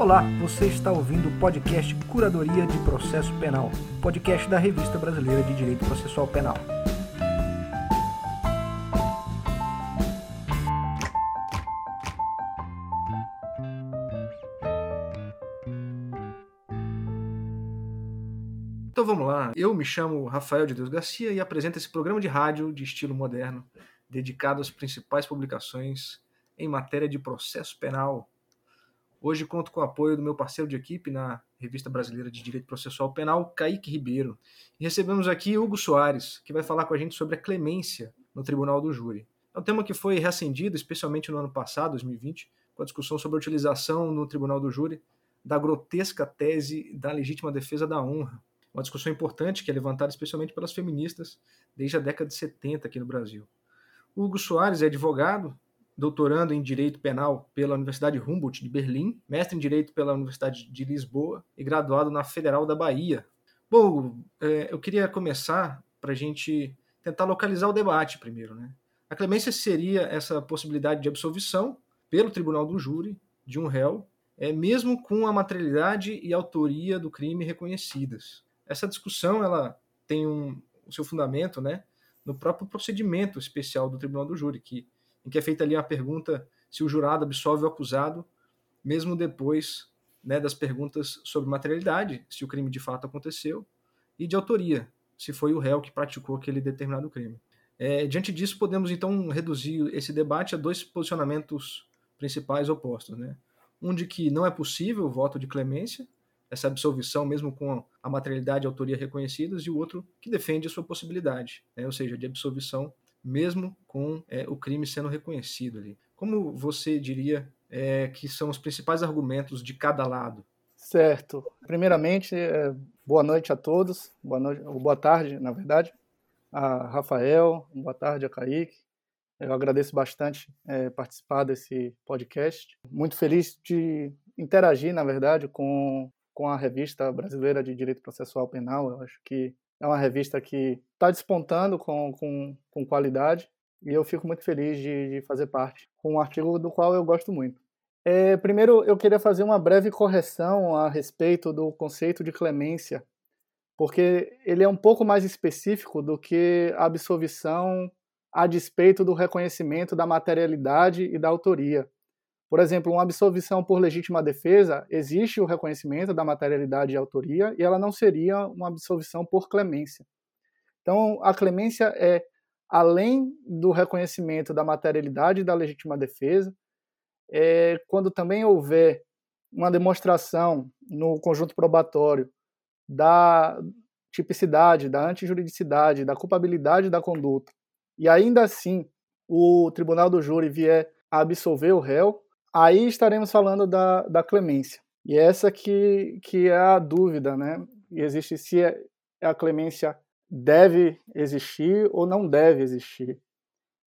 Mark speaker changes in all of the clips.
Speaker 1: Olá, você está ouvindo o podcast Curadoria de Processo Penal, podcast da Revista Brasileira de Direito Processual Penal. Então vamos lá, eu me chamo Rafael de Deus Garcia e apresento esse programa de rádio de estilo moderno, dedicado às principais publicações em matéria de processo penal Hoje conto com o apoio do meu parceiro de equipe na Revista Brasileira de Direito Processual Penal, Kaique Ribeiro. E recebemos aqui Hugo Soares, que vai falar com a gente sobre a clemência no Tribunal do Júri. É um tema que foi reacendido, especialmente no ano passado, 2020, com a discussão sobre a utilização no Tribunal do Júri da grotesca tese da legítima defesa da honra. Uma discussão importante que é levantada especialmente pelas feministas desde a década de 70 aqui no Brasil. Hugo Soares é advogado, doutorando em Direito Penal pela Universidade Humboldt de Berlim, mestre em Direito pela Universidade de Lisboa e graduado na Federal da Bahia. Bom, é, eu queria começar para a gente tentar localizar o debate primeiro. Né? A clemência seria essa possibilidade de absolvição pelo tribunal do júri de um réu, é, mesmo com a materialidade e autoria do crime reconhecidas. Essa discussão ela tem um, o seu fundamento né, no próprio procedimento especial do tribunal do júri, que em que é feita ali a pergunta se o jurado absolve o acusado, mesmo depois né, das perguntas sobre materialidade, se o crime de fato aconteceu, e de autoria, se foi o réu que praticou aquele determinado crime. É, diante disso, podemos então reduzir esse debate a dois posicionamentos principais opostos. Né? Um de que não é possível o voto de clemência, essa absolvição, mesmo com a materialidade e a autoria reconhecidas, e o outro que defende a sua possibilidade, né? ou seja, de absolvição mesmo com é, o crime sendo reconhecido ali. Como você diria é, que são os principais argumentos de cada lado?
Speaker 2: Certo. Primeiramente, é, boa noite a todos, boa, noite, boa tarde, na verdade, a Rafael, boa tarde a Kaique. Eu agradeço bastante é, participar desse podcast. Muito feliz de interagir, na verdade, com, com a revista brasileira de Direito Processual Penal. Eu acho que é uma revista que está despontando com, com, com qualidade e eu fico muito feliz de, de, fazer parte com um artigo do qual eu gosto muito. É, primeiro, eu queria fazer uma breve correção a respeito do conceito de clemência, porque ele é um pouco mais específico do que a absolvição a despeito do reconhecimento da materialidade e da autoria. Por exemplo, uma absolvição por legítima defesa, existe o reconhecimento da materialidade e autoria, e ela não seria uma absolvição por clemência. Então, a clemência é, além do reconhecimento da materialidade e da legítima defesa, é quando também houver uma demonstração no conjunto probatório da tipicidade, da antijuridicidade, da culpabilidade da conduta, e ainda assim o tribunal do júri vier a absolver o réu, aí estaremos falando da, da clemência. E essa que, que é a dúvida, né? Existe se é, a clemência deve existir ou não deve existir.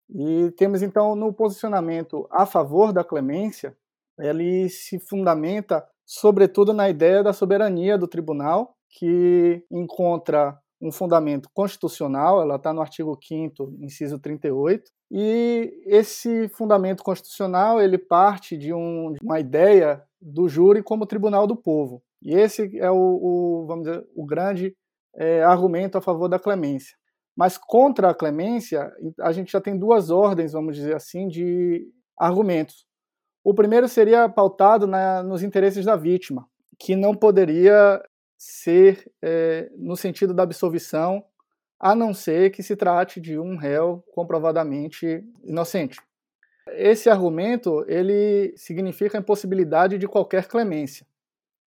Speaker 2: E temos então no posicionamento a favor da clemência, ele se fundamenta sobretudo na ideia da soberania do tribunal, que encontra um fundamento constitucional, ela está no artigo 5 inciso 38, e esse fundamento constitucional ele parte de, um, de uma ideia do júri como tribunal do povo. E esse é o, o vamos dizer, o grande é, argumento a favor da clemência. Mas contra a clemência, a gente já tem duas ordens, vamos dizer assim, de argumentos. O primeiro seria pautado na, nos interesses da vítima, que não poderia ser é, no sentido da absolvição a não ser que se trate de um réu comprovadamente inocente. Esse argumento ele significa a impossibilidade de qualquer clemência.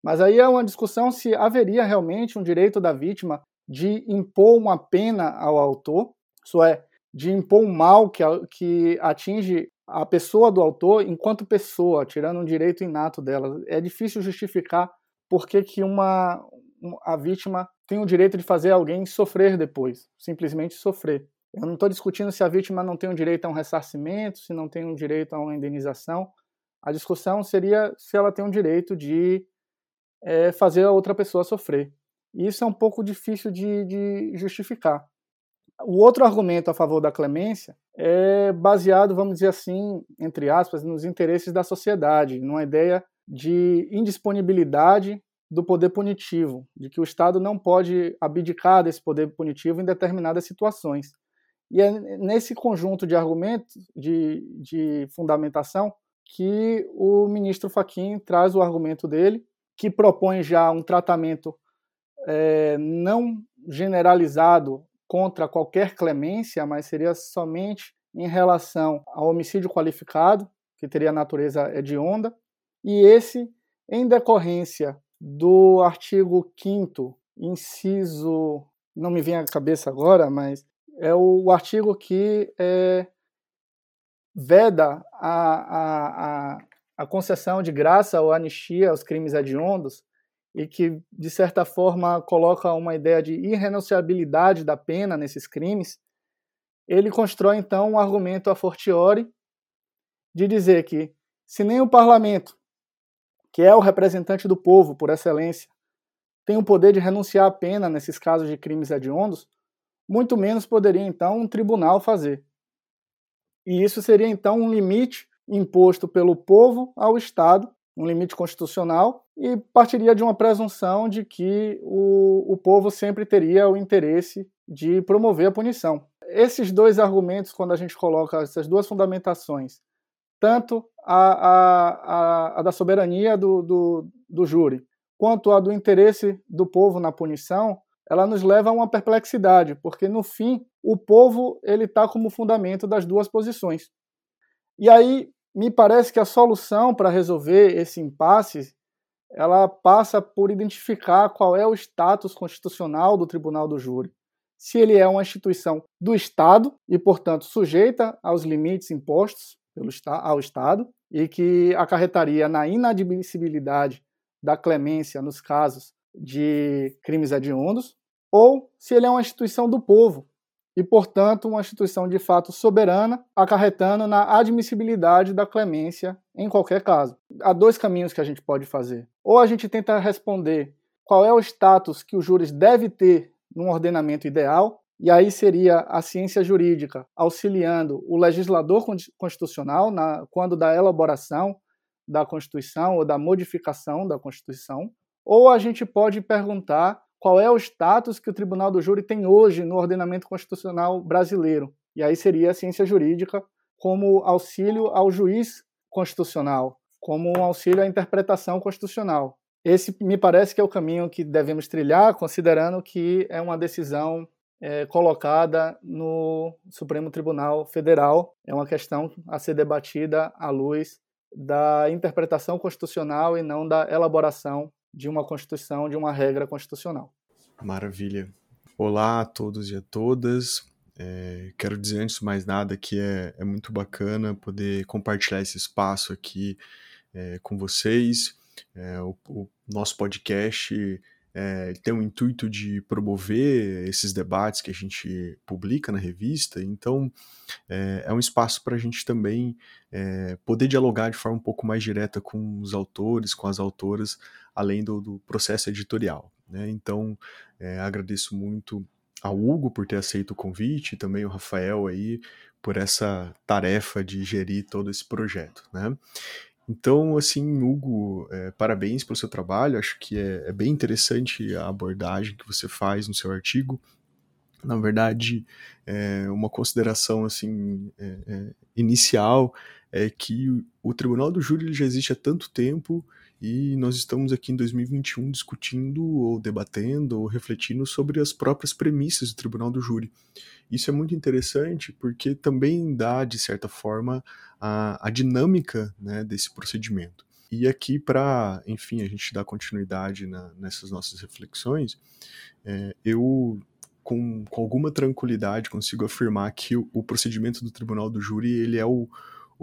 Speaker 2: Mas aí é uma discussão se haveria realmente um direito da vítima de impor uma pena ao autor, isso é, de impor um mal que, que atinge a pessoa do autor enquanto pessoa, tirando um direito inato dela. É difícil justificar por que, que uma, a vítima tem o direito de fazer alguém sofrer depois, simplesmente sofrer. Eu não estou discutindo se a vítima não tem o direito a um ressarcimento, se não tem o direito a uma indenização. A discussão seria se ela tem o direito de é, fazer a outra pessoa sofrer. E isso é um pouco difícil de, de justificar. O outro argumento a favor da clemência é baseado, vamos dizer assim, entre aspas, nos interesses da sociedade, numa ideia de indisponibilidade do poder punitivo, de que o Estado não pode abdicar desse poder punitivo em determinadas situações. E é nesse conjunto de argumentos, de, de fundamentação, que o ministro Fachin traz o argumento dele, que propõe já um tratamento é, não generalizado contra qualquer clemência, mas seria somente em relação ao homicídio qualificado, que teria natureza hedionda, e esse em decorrência do artigo 5 inciso, não me vem à cabeça agora, mas é o, artigo que é, veda a, a, a, a concessão de graça ou anistia aos crimes hediondos e que, de certa forma, coloca uma ideia de irrenunciabilidade da pena nesses crimes, ele constrói, então, um argumento a fortiori de dizer que, se nem o parlamento que é o representante do povo por excelência, tem o poder de renunciar à pena nesses casos de crimes hediondos, muito menos poderia então um tribunal fazer. E isso seria então um limite imposto pelo povo ao Estado, um limite constitucional, e partiria de uma presunção de que o, o povo sempre teria o interesse de promover a punição. Esses dois argumentos, quando a gente coloca essas duas fundamentações, tanto a, a, a, a da soberania do, do, do júri, quanto a do interesse do povo na punição, ela nos leva a uma perplexidade, porque no fim o povo ele está como fundamento das duas posições. E aí me parece que a solução para resolver esse impasse ela passa por identificar qual é o status constitucional do Tribunal do Júri. Se ele é uma instituição do Estado e, portanto, sujeita aos limites impostos pelo, ao Estado e que acarretaria na inadmissibilidade da clemência nos casos de crimes hediondos, ou se ele é uma instituição do povo e, portanto, uma instituição de fato soberana, acarretando na admissibilidade da clemência em qualquer caso. Há dois caminhos que a gente pode fazer. Ou a gente tenta responder qual é o status que o júris deve ter num ordenamento ideal, e aí seria a ciência jurídica auxiliando o legislador constitucional na, quando da elaboração da Constituição ou da modificação da Constituição, ou a gente pode perguntar qual é o status que o Tribunal do Júri tem hoje no ordenamento constitucional brasileiro. E aí seria a ciência jurídica como auxílio ao juiz constitucional, como um auxílio à interpretação constitucional. Esse me parece que é o caminho que devemos trilhar, considerando que é uma decisão é, colocada no Supremo Tribunal Federal. É uma questão a ser debatida à luz da interpretação constitucional e não da elaboração de uma Constituição, de uma regra constitucional.
Speaker 3: Maravilha. Olá a todos e a todas. É, quero dizer antes de mais nada que é, é muito bacana poder compartilhar esse espaço aqui é, com vocês. É, o, o, nosso podcast é, tem o intuito de promover esses debates que a gente publica na revista, então é, é um espaço para a gente também é, poder dialogar de forma um pouco mais direta com os autores, com as autoras, além do, do processo editorial. Né? Então, agradeço muito ao Hugo por ter aceito o convite, e também o Rafael aí por essa tarefa de gerir todo esse projeto. Né? Então, assim, Hugo, é, parabéns pelo seu trabalho. Acho que é, é, bem interessante a abordagem que você faz no seu artigo. Na verdade, é, uma consideração assim é, é, inicial é que o Tribunal do Júri já existe há tanto tempo e nós estamos aqui em 2021 discutindo ou debatendo ou refletindo sobre as próprias premissas do Tribunal do Júri. Isso é muito interessante porque também dá, de certa forma, a, a dinâmica né, desse procedimento. E aqui, para, enfim, a gente dar continuidade na, nessas nossas reflexões, é, eu, com, com alguma tranquilidade, consigo afirmar que o, o procedimento do Tribunal do Júri ele é o,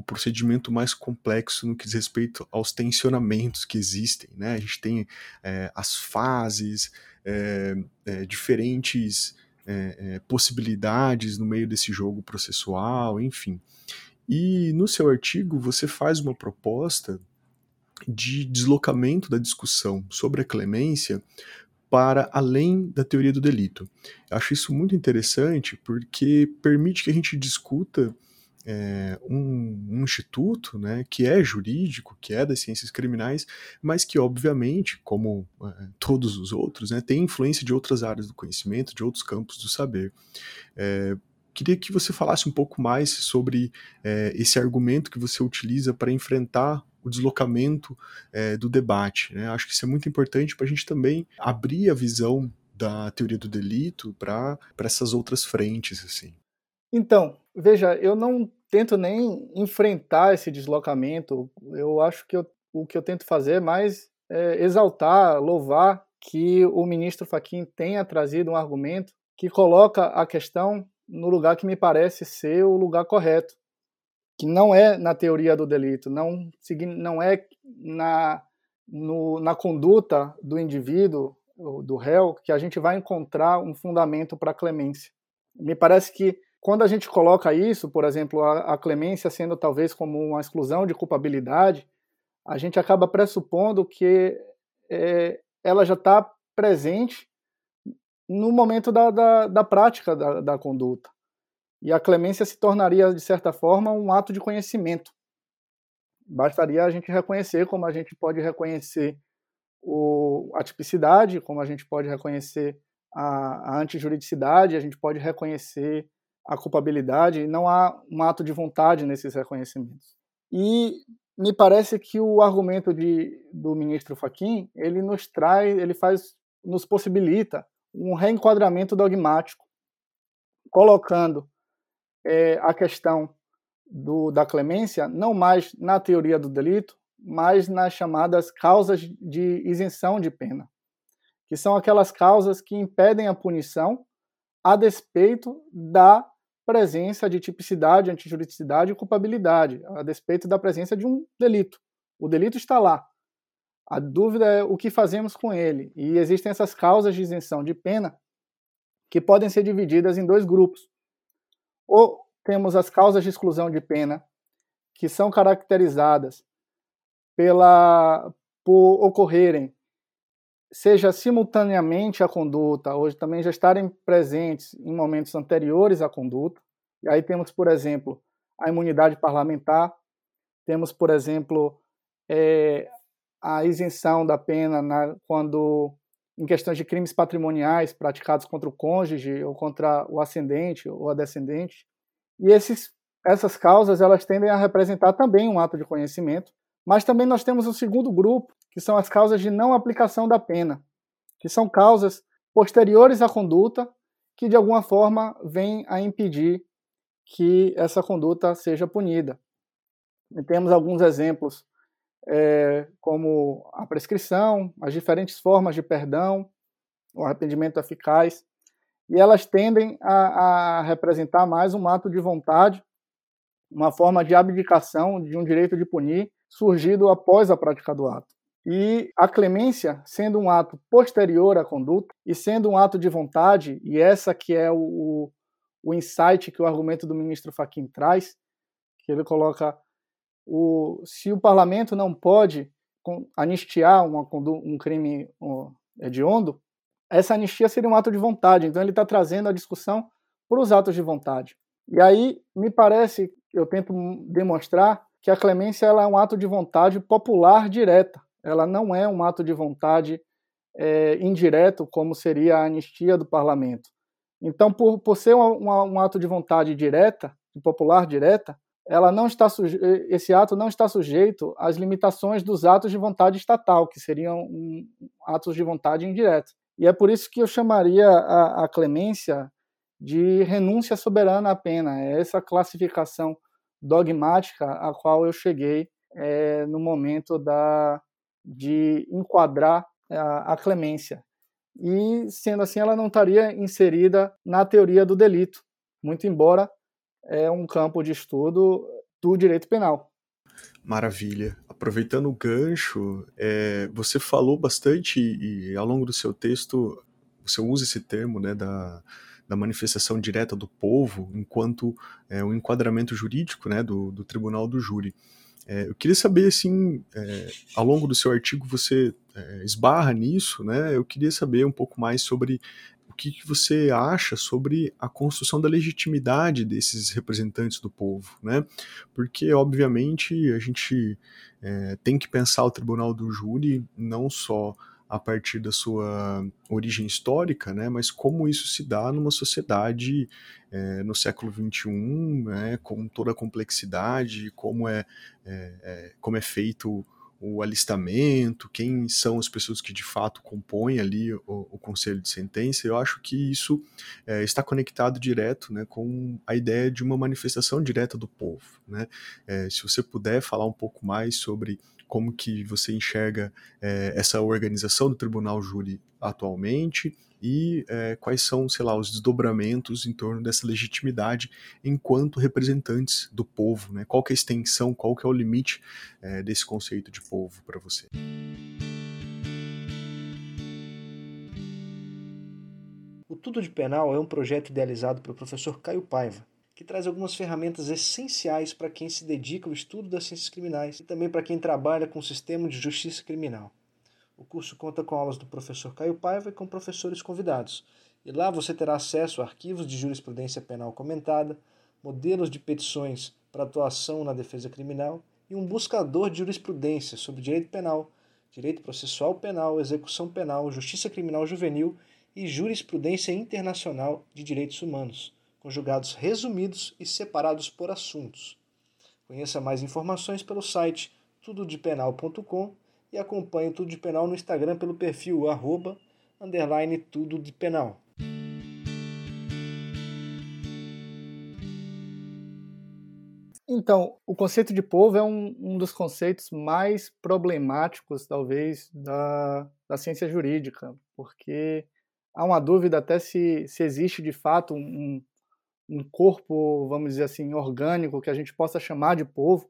Speaker 3: o procedimento mais complexo no que diz respeito aos tensionamentos que existem. Né? A gente tem é, as fases, é, é, diferentes é, é, possibilidades no meio desse jogo processual, enfim. E no seu artigo você faz uma proposta de deslocamento da discussão sobre a clemência para além da teoria do delito. Eu acho isso muito interessante porque permite que a gente discuta é, um, um, instituto né, que é jurídico, que é das ciências criminais, mas que, obviamente, como é, todos os outros, né, tem influência de outras áreas do conhecimento, de outros campos do saber. É, queria que você falasse um pouco mais sobre é, esse argumento que você utiliza para enfrentar o deslocamento é, do debate. Né? Acho que isso é muito importante para a gente também abrir a visão da teoria do delito para essas outras frentes. assim.
Speaker 2: Então, veja, eu não tento nem enfrentar esse deslocamento. Eu acho que eu, o que eu tento fazer é mais é, exaltar, louvar que o ministro Faquim tenha trazido um argumento que coloca a questão no lugar que me parece ser o lugar correto, que não é na teoria do delito, não, não é na, no, na conduta do indivíduo, do réu, que a gente vai encontrar um fundamento para a clemência. Me parece que quando a gente coloca isso, por exemplo, a, a clemência sendo talvez como uma exclusão de culpabilidade, a gente acaba pressupondo que é, ela já está presente no momento da, da, da prática da, da, conduta. E a clemência se tornaria, de certa forma, um ato de conhecimento. Bastaria a gente reconhecer, como a gente pode reconhecer o, a tipicidade, como a gente pode reconhecer a, a antijuridicidade, a gente pode reconhecer a culpabilidade, não há um ato de vontade nesses reconhecimentos. E me parece que o argumento de, do ministro Faquim, ele nos traz, ele faz, nos possibilita um reenquadramento dogmático, colocando é, a questão do, da clemência não mais na teoria do delito, mas nas chamadas causas de isenção de pena, que são aquelas causas que impedem a punição a despeito da presença de tipicidade, antijuridicidade e culpabilidade, a despeito da presença de um delito. O delito está lá. A dúvida é o que fazemos com ele. E existem essas causas de isenção de pena que podem ser divididas em dois grupos. Ou temos as causas de exclusão de pena, que são caracterizadas pela por ocorrerem seja simultaneamente à conduta, ou também já estarem presentes em momentos anteriores à conduta. E aí temos, por exemplo, a imunidade parlamentar, temos, por exemplo, é, a isenção da pena na, quando em questões de crimes patrimoniais praticados contra o cônjuge ou contra o ascendente ou a descendente. E esses, essas causas elas tendem a representar também um ato de conhecimento, mas também nós temos o segundo grupo, que são as causas de não aplicação da pena, que são causas posteriores à conduta que de alguma forma vêm a impedir que essa conduta seja punida. E temos alguns exemplos, é, como a prescrição, as diferentes formas de perdão, o arrependimento eficaz, e elas tendem a, a representar mais um ato de vontade, uma forma de abdicação de um direito de punir surgido após a prática do ato. E a clemência, sendo um ato posterior à conduta e sendo um ato de vontade, e essa que é o, o insight que o argumento do ministro Fachin traz, que ele coloca o, se o parlamento não pode anistiar uma, um crime hediondo, essa anistia seria um ato de vontade. Então ele está trazendo a discussão para os atos de vontade. E aí me parece, eu tento demonstrar que a clemência ela é um ato de vontade popular direta. Ela não é um ato de vontade é, indireto, como seria a anistia do parlamento. Então, por, por ser um, um ato de vontade direta, popular direta, ela não está suje... esse ato não está sujeito às limitações dos atos de vontade estatal, que seriam um, atos de vontade indireta. E é por isso que eu chamaria a, a clemência de renúncia soberana à pena. É essa classificação dogmática a qual eu cheguei é, no momento da, de enquadrar a, a clemência e, sendo assim, ela não estaria inserida na teoria do delito, muito embora é um campo de estudo do direito penal.
Speaker 3: Maravilha. Aproveitando o gancho, é, você falou bastante e, ao longo do seu texto você usa esse termo né, da, da manifestação direta do povo enquanto é, um enquadramento jurídico né, do, do tribunal do júri. É, eu queria saber, assim, é, ao longo do seu artigo você é, esbarra nisso, né? Eu queria saber um pouco mais sobre o que, que você acha sobre a construção da legitimidade desses representantes do povo, né? Porque, obviamente, a gente é, tem que pensar o tribunal do júri não só a partir da sua origem histórica, né, mas como isso se dá numa sociedade é, no século XXI, né, com toda a complexidade, como é, é, é, como é feito o alistamento, quem são as pessoas que de fato compõem ali o, o conselho de sentença, eu acho que isso é, está conectado direto né, com a ideia de uma manifestação direta do povo. Né? É, se você puder falar um pouco mais sobre como que você enxerga é, essa organização do tribunal júri atualmente e é, quais são, sei lá, os desdobramentos em torno dessa legitimidade enquanto representantes do povo, né? Qual que é a extensão, qual que é o limite é, desse conceito de povo para você?
Speaker 1: O Tudo de Penal é um projeto idealizado pelo professor Caio Paiva, que traz algumas ferramentas essenciais para quem se dedica ao estudo das ciências criminais e também para quem trabalha com o sistema de justiça criminal. O curso conta com aulas do professor Caio Paiva e com professores convidados, e lá você terá acesso a arquivos de jurisprudência penal comentada, modelos de petições para atuação na defesa criminal e um buscador de jurisprudência sobre direito penal, direito processual penal, execução penal, justiça criminal juvenil e jurisprudência internacional de direitos humanos com julgados resumidos e separados por assuntos. Conheça mais informações pelo site tudodepenal.com e acompanhe Tudo de Penal no Instagram pelo perfil arroba, underline tudo de penal.
Speaker 2: Então, o conceito de povo é um, um dos conceitos mais problemáticos, talvez, da, da ciência jurídica, porque há uma dúvida até se, se existe de fato um, um corpo, vamos dizer assim, orgânico que a gente possa chamar de povo,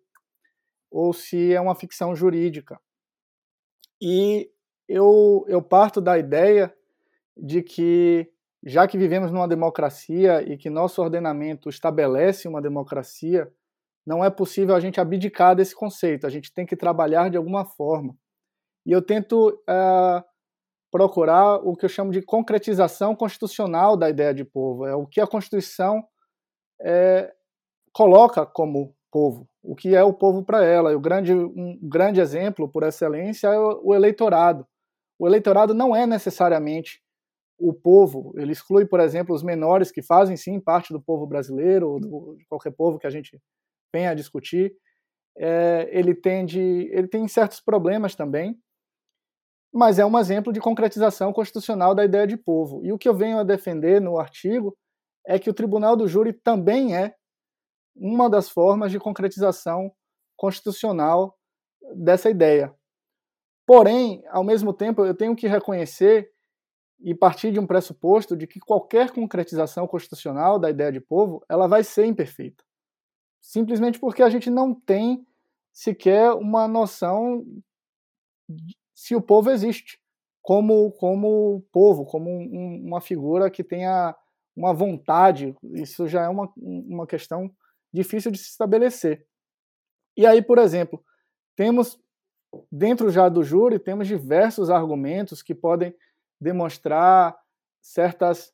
Speaker 2: ou se é uma ficção jurídica. E eu, eu parto da ideia de que, já que vivemos numa democracia e que nosso ordenamento estabelece uma democracia, não é possível a gente abdicar desse conceito, a gente tem que trabalhar de alguma forma. E eu tento uh, procurar o que eu chamo de concretização constitucional da ideia de povo. É o que a Constituição é, coloca como povo, o que é o povo para ela. E o grande, um grande exemplo, por excelência, é o eleitorado. O eleitorado não é necessariamente o povo, ele exclui, por exemplo, os menores que fazem sim parte do povo brasileiro, ou do, de qualquer povo que a gente venha a discutir. É, ele, tende, ele tem certos problemas também, mas é um exemplo de concretização constitucional da ideia de povo. E o que eu venho a defender no artigo é que o tribunal do júri também é uma das formas de concretização constitucional dessa ideia. Porém, ao mesmo tempo, eu tenho que reconhecer e partir de um pressuposto de que qualquer concretização constitucional da ideia de povo, ela vai ser imperfeita. Simplesmente porque a gente não tem sequer uma noção se o povo existe como, como povo, como um, uma figura que tenha uma vontade, isso já é uma, uma questão difícil de se estabelecer. E aí, por exemplo, temos, dentro já do júri, temos diversos argumentos que podem demonstrar certas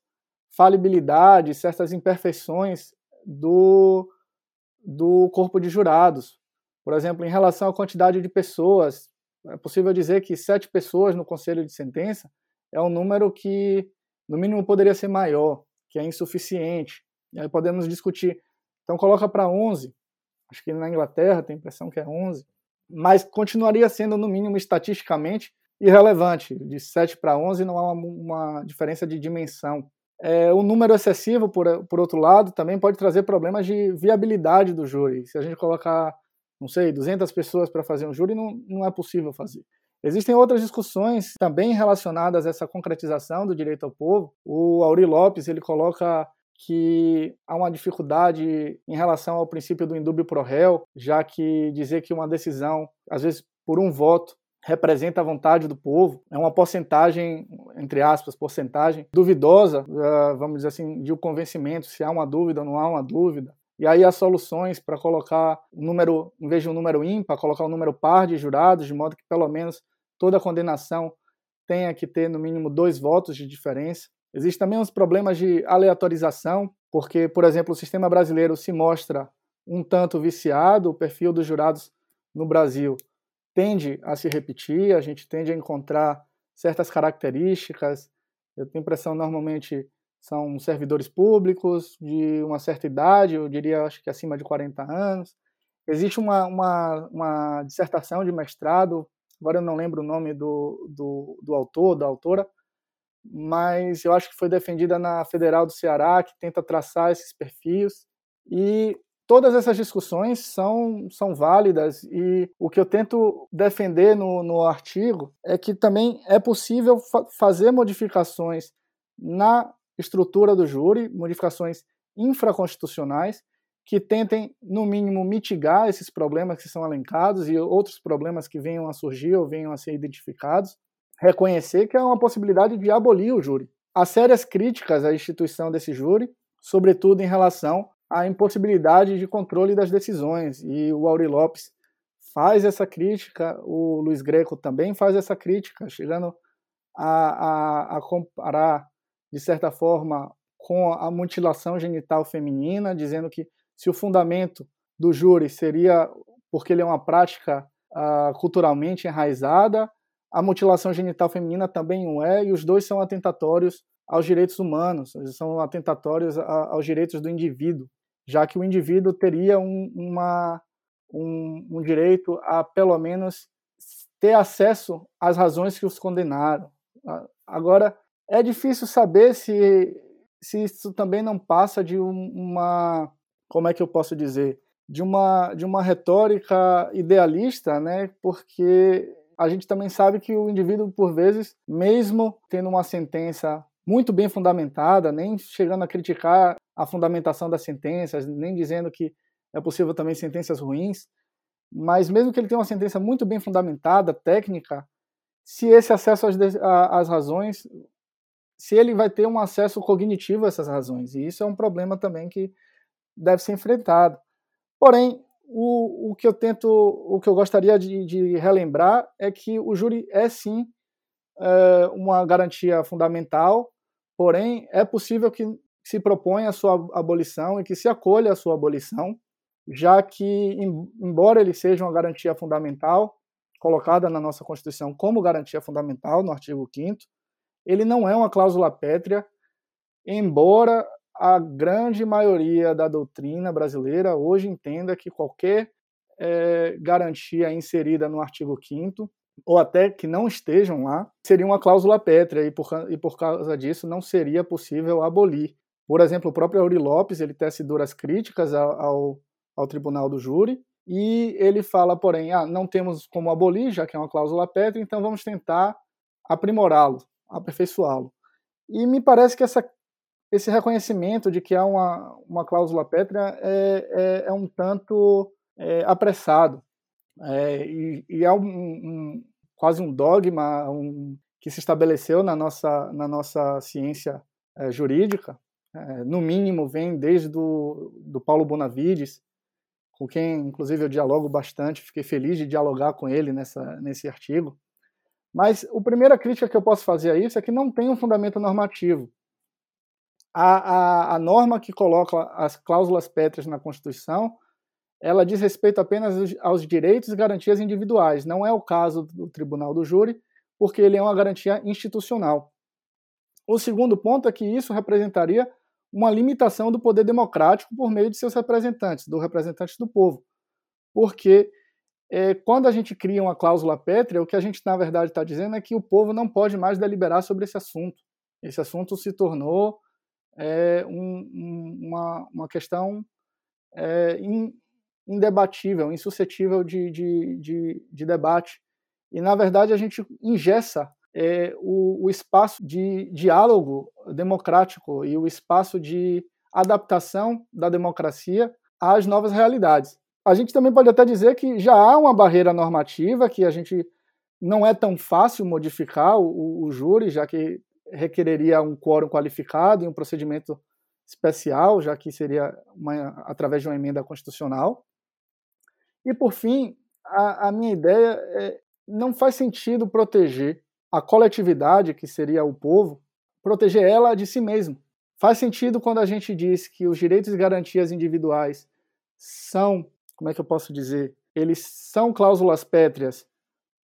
Speaker 2: falibilidades, certas imperfeições do, do corpo de jurados. Por exemplo, em relação à quantidade de pessoas, é possível dizer que sete pessoas no conselho de sentença é um número que, no mínimo, poderia ser maior, que é insuficiente. E aí podemos discutir. Então, coloca para 11. Acho que na Inglaterra tem a impressão que é 11. Mas continuaria sendo, no mínimo, estatisticamente irrelevante. De 7 para 11 não há uma, uma diferença de dimensão. É, o número excessivo, por, por outro lado, também pode trazer problemas de viabilidade do júri. Se a gente colocar não sei, 200 pessoas para fazer um júri, não, não é possível fazer. Existem outras discussões também relacionadas a essa concretização do direito ao povo. O Auri Lopes ele coloca que há uma dificuldade em relação ao princípio do indúbio pro réu, já que dizer que uma decisão, às vezes por um voto, representa a vontade do povo, é uma porcentagem, entre aspas, porcentagem duvidosa, eh, vamos dizer assim, de um convencimento, se há uma dúvida ou não há uma dúvida. E aí as soluções para colocar um número, em vez de um número ímpar, colocar um número par de jurados, de modo que pelo menos toda condenação tenha que ter no mínimo dois votos de diferença. Existem também uns problemas de aleatorização, porque, por exemplo, o sistema brasileiro se mostra um tanto viciado, o perfil dos jurados no Brasil tende a se repetir, a gente tende a encontrar certas características. Eu tenho a impressão, normalmente, são servidores públicos de uma certa idade, eu diria, acho que acima de 40 anos. Existe uma, uma, uma dissertação de mestrado, agora eu não lembro o nome do, do, do autor, da autora, mas eu acho que foi defendida na Federal do Ceará, que tenta traçar esses perfis. E todas essas discussões são, são válidas e o que eu tento defender no, no artigo é que também é possível fa fazer modificações na estrutura do júri, modificações infraconstitucionais que tentem, no mínimo, mitigar esses problemas que são elencados e outros problemas que venham a surgir ou venham a ser identificados, reconhecer que é uma possibilidade de abolir o júri. Há sérias críticas à instituição desse júri, sobretudo em relação a impossibilidade de controle das decisões. E o Auri Lopes faz essa crítica, o Luiz Greco também faz essa crítica, chegando a, a, a comparar, de certa forma, com a mutilação genital feminina, dizendo que se o fundamento do júri seria porque ele é uma prática uh, culturalmente enraizada, a mutilação genital feminina também o é, e os dois são atentatórios aos direitos humanos, são atentatórios aos direitos do indivíduo já que o indivíduo teria um, uma, um, um direito a, pelo menos, ter acesso às razões que os condenaram. Agora, é difícil saber se, se isso também não passa de uma, como é que eu posso dizer, de uma, de uma retórica idealista, né? porque a gente também sabe que o indivíduo, por vezes, mesmo tendo uma sentença muito bem fundamentada, nem chegando a criticar a fundamentação das sentenças, nem dizendo que é possível também sentenças ruins, mas mesmo que ele tenha uma sentença muito bem fundamentada, técnica, se esse acesso às, às razões, se ele vai ter um acesso cognitivo a essas razões, e isso é um problema também que deve ser enfrentado. Porém, o, o que eu tento, o que eu gostaria de, de relembrar é que o júri é sim é, uma garantia fundamental Porém, é possível que se proponha a sua abolição e que se acolha a sua abolição, já que, embora ele seja uma garantia fundamental, colocada na nossa Constituição como garantia fundamental, no artigo 5, ele não é uma cláusula pétrea, embora a grande maioria da doutrina brasileira hoje entenda que qualquer é, garantia inserida no artigo 5 ou até que não estejam lá, seria uma cláusula pétrea e por, e por causa disso não seria possível abolir. Por exemplo, o próprio Auri Lopes ele tece duras críticas ao, ao Tribunal do Júri e ele fala, porém, ah, não temos como abolir, já que é uma cláusula pétrea, então vamos tentar aprimorá-lo, aperfeiçoá-lo. E me parece que essa, esse reconhecimento de que há uma, uma cláusula pétrea é, é, é um tanto é, apressado. É, e, e, é um, um, quase um dogma um, que se estabeleceu na nossa, na nossa ciência é, jurídica, é, no mínimo vem desde do, do Paulo Bonavides, com quem inclusive eu dialogo bastante, fiquei feliz de dialogar com ele nessa, nesse artigo. Mas a primeira crítica que eu posso fazer a isso é que não tem um fundamento normativo. A, a, a norma que coloca as cláusulas pétreas na Constituição ela diz respeito apenas aos direitos e garantias individuais. Não é o caso do Tribunal do Júri, porque ele é uma garantia institucional. O segundo ponto é que isso representaria uma limitação do poder democrático por meio de seus representantes, do representante do povo. Porque é, quando a gente cria uma cláusula pétrea, o que a gente na verdade está dizendo é que o povo não pode mais deliberar sobre esse assunto. Esse assunto se tornou é, um, um, uma, uma questão é, in, indebatível, insuscetível de, de, de, de debate. E, na verdade, a gente ingessa é, o, o, espaço de diálogo democrático e o espaço de adaptação da democracia às novas realidades. A gente também pode até dizer que já há uma barreira normativa que a gente não é tão fácil modificar o, o júri, já que requereria um quórum qualificado e um procedimento especial, já que seria uma, através de uma emenda constitucional. E, por fim, a, a minha ideia é não faz sentido proteger a coletividade, que seria o povo, proteger ela de si mesma. Faz sentido quando a gente diz que os direitos e garantias individuais são, como é que eu posso dizer, eles são cláusulas pétreas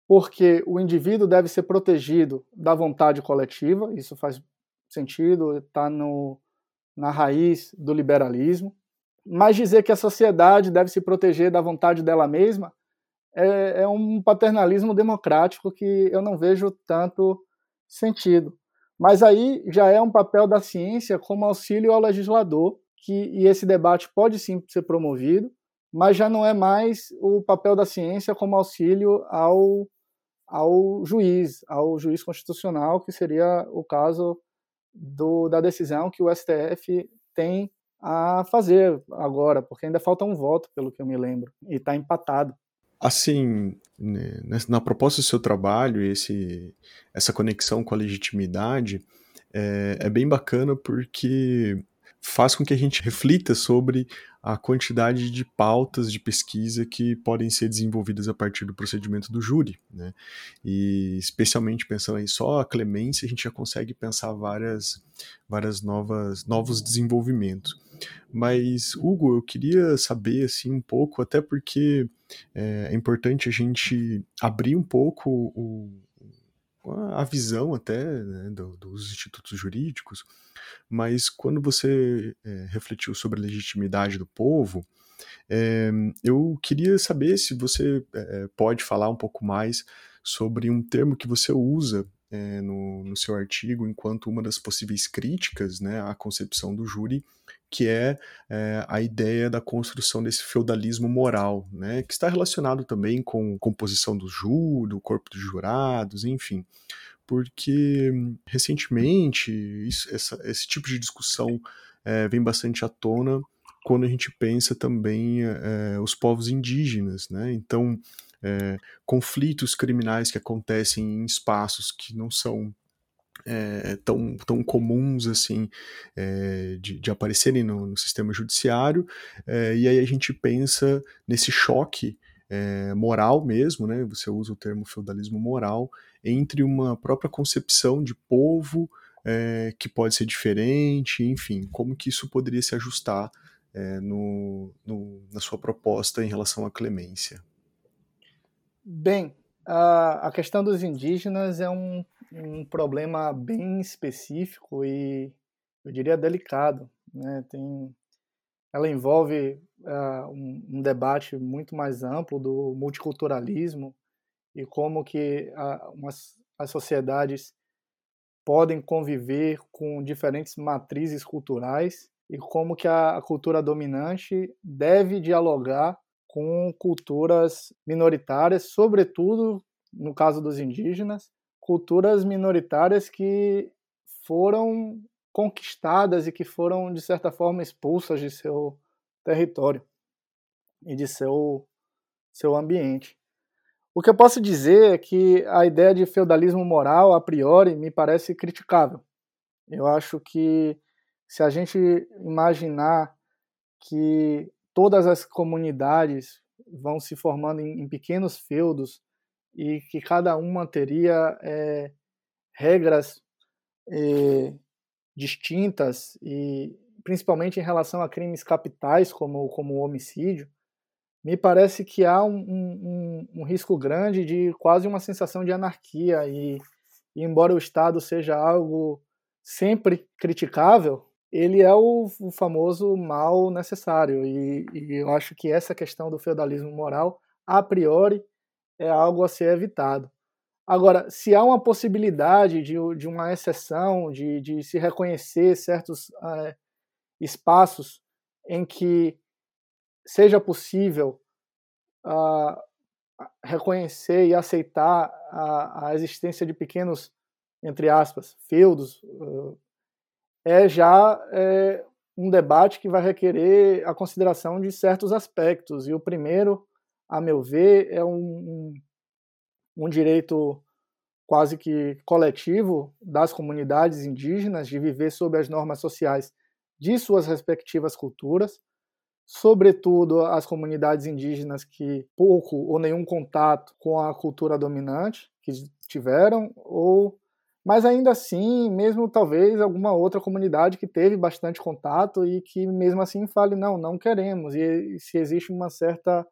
Speaker 2: porque o indivíduo deve ser protegido da vontade coletiva, isso faz sentido, está na raiz do liberalismo. Mas dizer que a sociedade deve se proteger da vontade dela mesma é, é um paternalismo democrático que eu não vejo tanto sentido. Mas aí já é um papel da ciência como auxílio ao legislador, que, e esse debate pode sim ser promovido, mas já não é mais o papel da ciência como auxílio ao, ao juiz, ao juiz constitucional, que seria o caso do, da decisão que o STF tem a fazer agora, porque ainda falta um voto, pelo que eu me lembro, e está empatado.
Speaker 3: Assim, né, na proposta do seu trabalho, esse, essa conexão com a legitimidade é, é bem bacana porque faz com que a gente reflita sobre a quantidade de pautas de pesquisa que podem ser desenvolvidas a partir do procedimento do júri, né? E especialmente pensando aí só a clemência, a gente já consegue pensar várias, várias novas, novos desenvolvimentos. Mas Hugo, eu queria saber assim um pouco, até porque é, é importante a gente abrir um pouco o, a visão até né, do, dos institutos jurídicos, mas quando você é, refletiu sobre a legitimidade do povo, é, eu queria saber se você é, pode falar um pouco mais sobre um termo que você usa no, no, seu artigo enquanto uma das possíveis críticas né, à concepção do júri, que é, é, a ideia da construção desse feudalismo moral, né, que está relacionado também com composição do júri, do corpo dos jurados, enfim. Porque recentemente isso, essa, esse tipo de discussão é, vem bastante à tona quando a gente pensa também é, os povos indígenas, né? Então, conflitos criminais que acontecem em espaços que não são é, tão, tão comuns assim é, de, de, aparecerem no, no sistema judiciário, é, e aí a gente pensa nesse choque moral mesmo, né? Você usa o termo feudalismo moral entre uma própria concepção de povo que pode ser diferente, enfim, como que isso poderia se ajustar no, no, na sua proposta em relação à clemência.
Speaker 2: Bem, a, a questão dos indígenas é um um problema bem específico e eu diria delicado, né? Tem, ela envolve uh, um, um, debate muito mais amplo do multiculturalismo e como que uh, umas, as sociedades podem conviver com diferentes matrizes culturais e como que a, a cultura dominante deve dialogar com culturas minoritárias, sobretudo no caso dos indígenas, culturas minoritárias que foram conquistadas e que foram, de certa forma, expulsas de seu território e de seu, seu ambiente. O que eu posso dizer é que a ideia de feudalismo moral, a priori, me parece criticável. Eu acho que se a gente imaginar que todas as comunidades vão se formando em, em pequenos feudos e que cada uma teria é, regras é, distintas e principalmente em relação a crimes capitais como, como o homicídio, me parece que há um, um, um risco grande de quase uma sensação de anarquia e, e, embora o Estado seja algo sempre criticável, ele é o, o famoso mal necessário e, e eu acho que essa questão do feudalismo moral a priori é algo a ser evitado. Agora, se há uma possibilidade de, de uma exceção, de, de se reconhecer certos é, espaços em que seja possível uh, reconhecer e aceitar a, a, existência de pequenos, entre aspas, feudos, uh, é já é, um debate que vai requerer a consideração de certos aspectos. E o primeiro a meu ver, é um, um, direito quase que coletivo das comunidades indígenas de viver sob as normas sociais de suas respectivas culturas, sobretudo as comunidades indígenas que pouco ou nenhum contato com a cultura dominante que tiveram, ou mas ainda assim, mesmo talvez alguma outra comunidade que teve bastante contato e que mesmo assim fale não, não queremos e se existe uma certa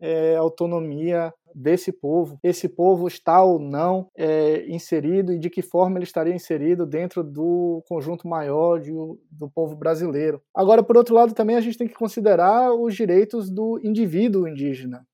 Speaker 2: é, autonomia desse povo, esse povo está ou não é, inserido e de que forma ele estaria inserido dentro do conjunto maior de, do povo brasileiro. Agora, por outro lado, também a gente tem que considerar os direitos do indivíduo indígena.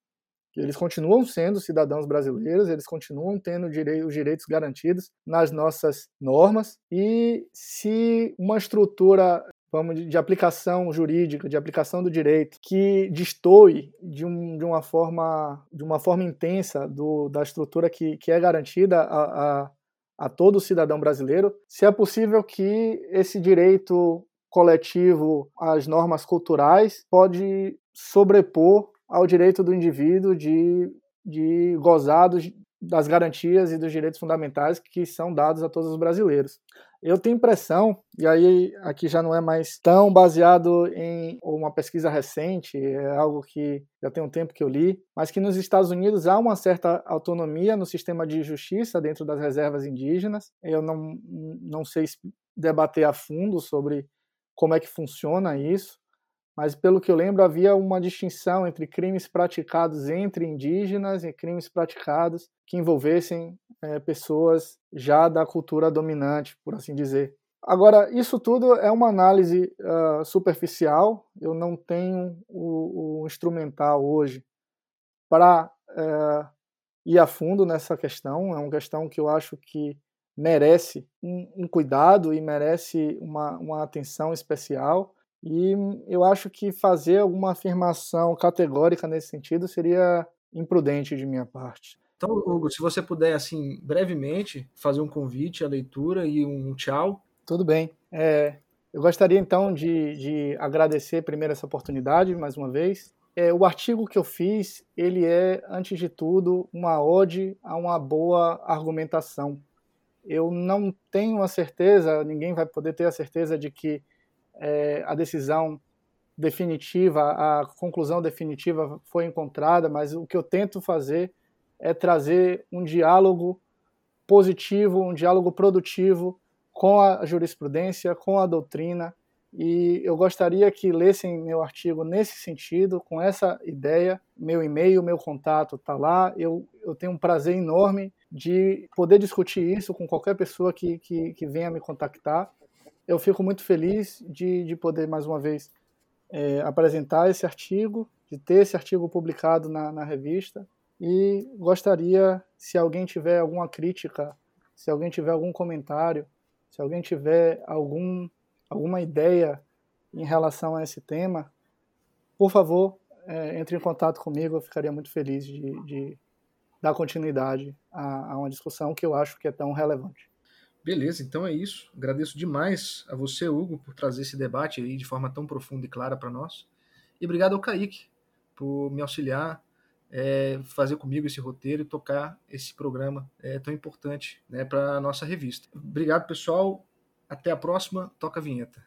Speaker 2: Eles continuam sendo cidadãos brasileiros, eles continuam tendo os direitos garantidos nas nossas normas, e se uma estrutura vamos, de aplicação jurídica, de aplicação do direito, que destoe de, um, de, uma, forma, de uma forma intensa do, da estrutura que, que é garantida a, a, a todo cidadão brasileiro, se é possível que esse direito coletivo às normas culturais pode sobrepor ao direito do indivíduo de, de gozar dos, das garantias e dos direitos fundamentais que são dados a todos os brasileiros. Eu tenho impressão, e aí aqui já não é mais tão baseado em uma pesquisa recente, é algo que já tem um tempo que eu li, mas que nos Estados Unidos há uma certa autonomia no sistema de justiça dentro das reservas indígenas. Eu não, não sei debater a fundo sobre como é que funciona isso, mas pelo que eu lembro havia uma distinção entre crimes praticados entre indígenas e crimes praticados que envolvessem é, pessoas já da cultura dominante, por assim dizer. Agora, isso tudo é uma análise uh, superficial, eu não tenho o, o instrumental hoje para uh, ir a fundo nessa questão, é uma questão que eu acho que merece um, um cuidado e merece uma, uma atenção especial e eu acho que fazer alguma afirmação categórica nesse sentido seria imprudente de minha parte.
Speaker 1: Então, Hugo, se você puder, assim, brevemente, fazer um convite à leitura e um tchau.
Speaker 2: Tudo bem. É, eu gostaria, então, de, de, agradecer primeiro essa oportunidade, mais uma vez. É, o artigo que eu fiz, ele é, antes de tudo, uma ode a uma boa argumentação. Eu não tenho a certeza, ninguém vai poder ter a certeza de que é, a decisão definitiva, a conclusão definitiva foi encontrada, mas o que eu tento fazer é trazer um diálogo positivo, um diálogo produtivo com a jurisprudência, com a doutrina, e eu gostaria que lessem meu artigo nesse sentido, com essa ideia. Meu e-mail, meu contato está lá. Eu, eu tenho um prazer enorme de poder discutir isso com qualquer pessoa que, que, que venha me contactar eu fico muito feliz de, de poder, mais uma vez, é, apresentar esse artigo, de ter esse artigo publicado na, na revista. E gostaria, se alguém tiver alguma crítica, se alguém tiver algum comentário, se alguém tiver algum, alguma ideia em relação a esse tema, por favor, é, entre em contato comigo, eu ficaria muito feliz de, de dar continuidade a, a, uma discussão que eu acho que é tão relevante.
Speaker 1: Beleza, então é isso. Agradeço demais a você, Hugo, por trazer esse debate aí de forma tão profunda e clara para nós. E obrigado ao Kaique por me auxiliar, é, fazer comigo esse roteiro e tocar esse programa é, tão importante né, para a nossa revista. Obrigado, pessoal. Até a próxima. Toca a vinheta.